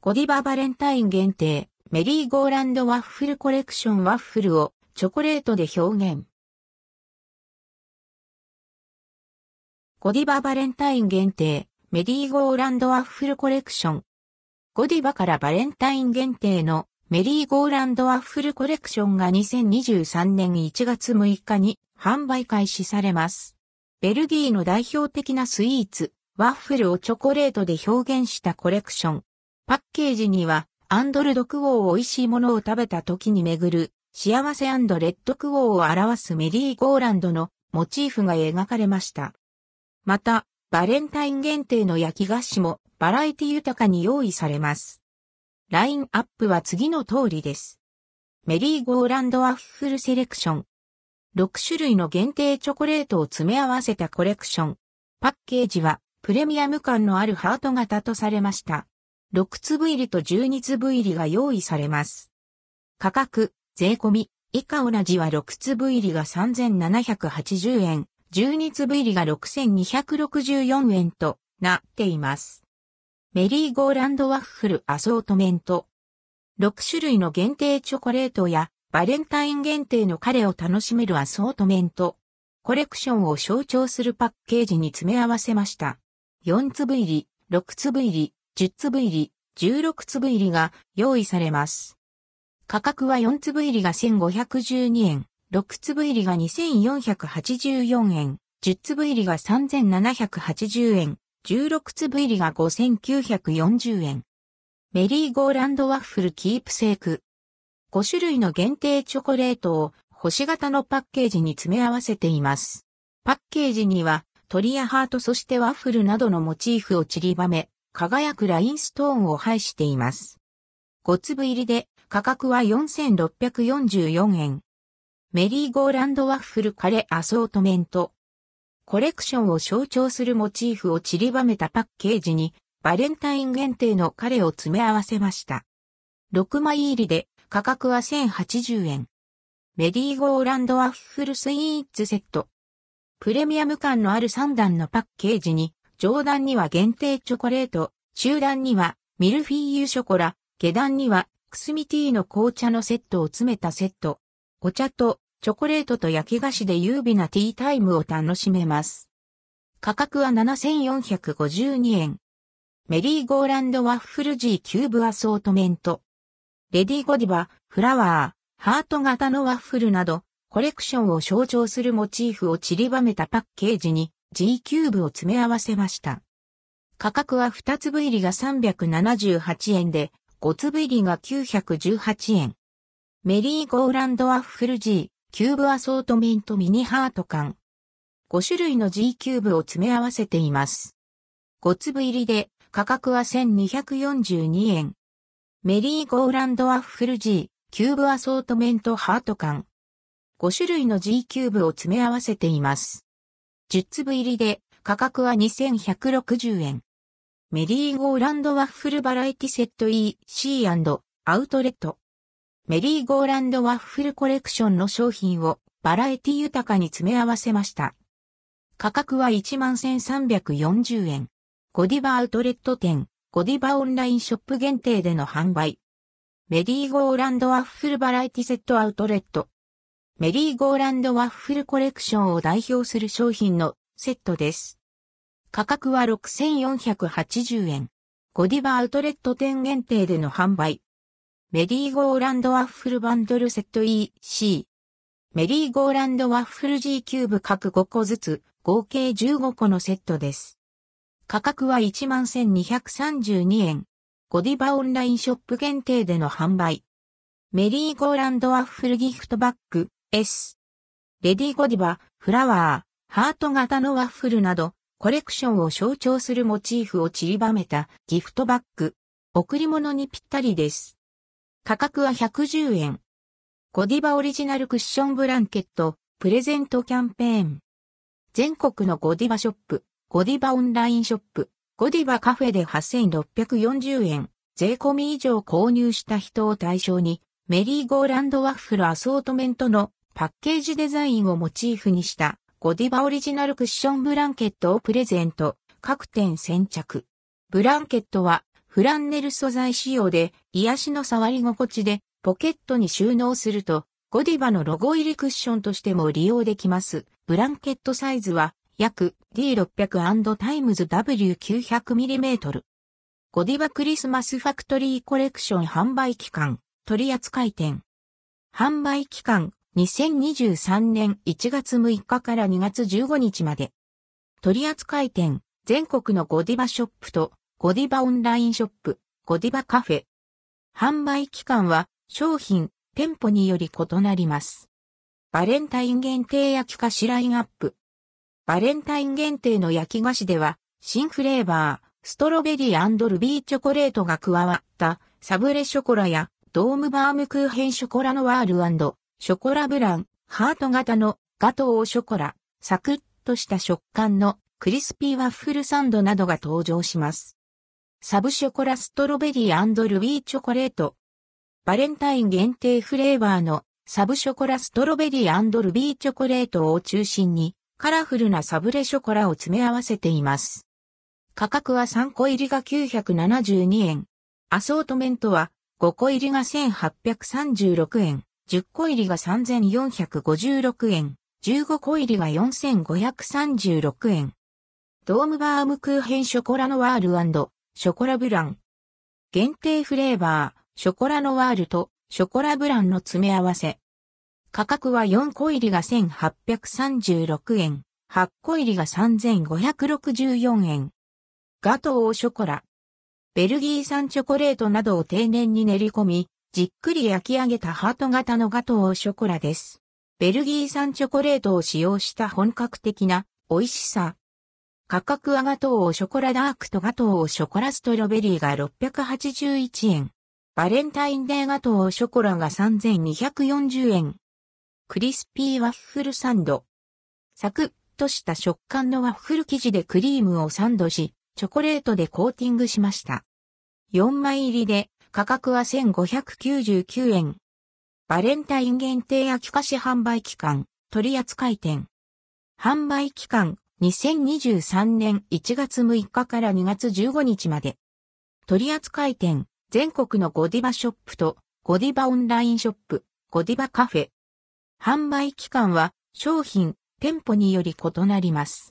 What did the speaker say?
ゴディババレンタイン限定、メリーゴーランドワッフルコレクションワッフルをチョコレートで表現。ゴディババレンタイン限定、メリーゴーランドワッフルコレクション。ゴディバからバレンタイン限定のメリーゴーランドワッフルコレクションが2023年1月6日に販売開始されます。ベルギーの代表的なスイーツ、ワッフルをチョコレートで表現したコレクション。パッケージには、アンドルドクオーを美味しいものを食べた時に巡る、幸せレッドクオーを表すメリーゴーランドのモチーフが描かれました。また、バレンタイン限定の焼き菓子もバラエティ豊かに用意されます。ラインアップは次の通りです。メリーゴーランドワッフルセレクション。6種類の限定チョコレートを詰め合わせたコレクション。パッケージはプレミアム感のあるハート型とされました。6粒入りと12粒入りが用意されます。価格、税込み、以下同じは6粒入りが3780円、12粒入りが6264円となっています。メリーゴーランドワッフルアソートメント。6種類の限定チョコレートやバレンタイン限定のカレーを楽しめるアソートメント。コレクションを象徴するパッケージに詰め合わせました。4粒入り、6粒入り、10粒入り、16粒入りが用意されます。価格は4粒入りが1512円、6粒入りが2484円、10粒入りが3780円、16粒入りが5940円。メリーゴーランドワッフルキープセーク。5種類の限定チョコレートを星型のパッケージに詰め合わせています。パッケージには鳥やハートそしてワッフルなどのモチーフを散りばめ、輝くラインストーンを配しています。5粒入りで価格は4644円。メリーゴーランドワッフルカレーアソートメント。コレクションを象徴するモチーフを散りばめたパッケージにバレンタイン限定のカレーを詰め合わせました。6枚入りで価格は1080円。メリーゴーランドワッフルスイーツセット。プレミアム感のある3段のパッケージに、上段には限定チョコレート、中段にはミルフィーユショコラ、下段にはクスミティーの紅茶のセットを詰めたセット。お茶とチョコレートと焼き菓子で優美なティータイムを楽しめます。価格は7452円。メリーゴーランドワッフル G キューブアソートメント。レディゴディバ、フラワー、ハート型のワッフルなど、コレクションを象徴するモチーフを散りばめたパッケージに G キューブを詰め合わせました。価格は2粒入りが378円で、5粒入りが918円。メリーゴーランドワッフル G、キューブアソートメントミニハート缶。5種類の G キューブを詰め合わせています。5粒入りで価格は1242円。メリーゴーランドワッフル G、キューブアソートメントハート缶。5種類の G キューブを詰め合わせています。10粒入りで価格は2160円。メリーゴーランドワッフルバラエティセット EC& アウトレット。メリーゴーランドワッフルコレクションの商品をバラエティ豊かに詰め合わせました。価格は11,340円。ゴディバアウトレット店。ゴディバオンラインショップ限定での販売。メリーゴーランドワッフルバラエティセットアウトレット。メリーゴーランドワッフルコレクションを代表する商品のセットです。価格は6480円。ゴディバアウトレット店限定での販売。メリーゴーランドワッフルバンドルセット EC。メリーゴーランドワッフル G キューブ各5個ずつ合計15個のセットです。価格は11,232円。ゴディバオンラインショップ限定での販売。メリーゴーランドワッフルギフトバッグ S。レディゴディバ、フラワー、ハート型のワッフルなど、コレクションを象徴するモチーフを散りばめたギフトバッグ。贈り物にぴったりです。価格は110円。ゴディバオリジナルクッションブランケット、プレゼントキャンペーン。全国のゴディバショップ、ゴディバオンラインショップ、ゴディバカフェで8640円、税込み以上購入した人を対象に、メリーゴーランドワッフルアソートメントのパッケージデザインをモチーフにしたゴディバオリジナルクッションブランケットをプレゼント、各店先着。ブランケットはフランネル素材仕様で癒しの触り心地でポケットに収納するとゴディバのロゴ入りクッションとしても利用できます。ブランケットサイズは約 D600& times W900mm。ゴディバクリスマスファクトリーコレクション販売期間、取扱店。販売期間、2023年1月6日から2月15日まで。取扱店、全国のゴディバショップとゴディバオンラインショップ、ゴディバカフェ。販売期間は商品、店舗により異なります。バレンタイン限定焼き菓子ラインアップ。バレンタイン限定の焼き菓子では、新フレーバー、ストロベリールビーチョコレートが加わったサブレショコラやドームバームクーヘンショコラノワールショコラブラン、ハート型のガトーショコラ、サクッとした食感のクリスピーワッフルサンドなどが登場します。サブショコラストロベリールビーチョコレート。バレンタイン限定フレーバーのサブショコラストロベリールビーチョコレートを中心にカラフルなサブレショコラを詰め合わせています。価格は3個入りが972円。アソートメントは5個入りが1836円。10個入りが3456円。15個入りが4536円。ドームバームクーヘンショコラノワールショコラブラン。限定フレーバー、ショコラノワールとショコラブランの詰め合わせ。価格は4個入りが1836円、8個入りが3564円。ガトーショコラ。ベルギー産チョコレートなどを丁寧に練り込み、じっくり焼き上げたハート型のガトーショコラです。ベルギー産チョコレートを使用した本格的な美味しさ。価格はガトーショコラダークとガトーショコラストロベリーが681円。バレンタインデーガトーショコラが3240円。クリスピーワッフルサンド。サクッとした食感のワッフル生地でクリームをサンドし、チョコレートでコーティングしました。4枚入りで価格は1599円。バレンタイン限定焼き菓子販売期間、取扱店。販売期間、2023年1月6日から2月15日まで。取扱店、全国のゴディバショップとゴディバオンラインショップ、ゴディバカフェ。販売期間は商品、店舗により異なります。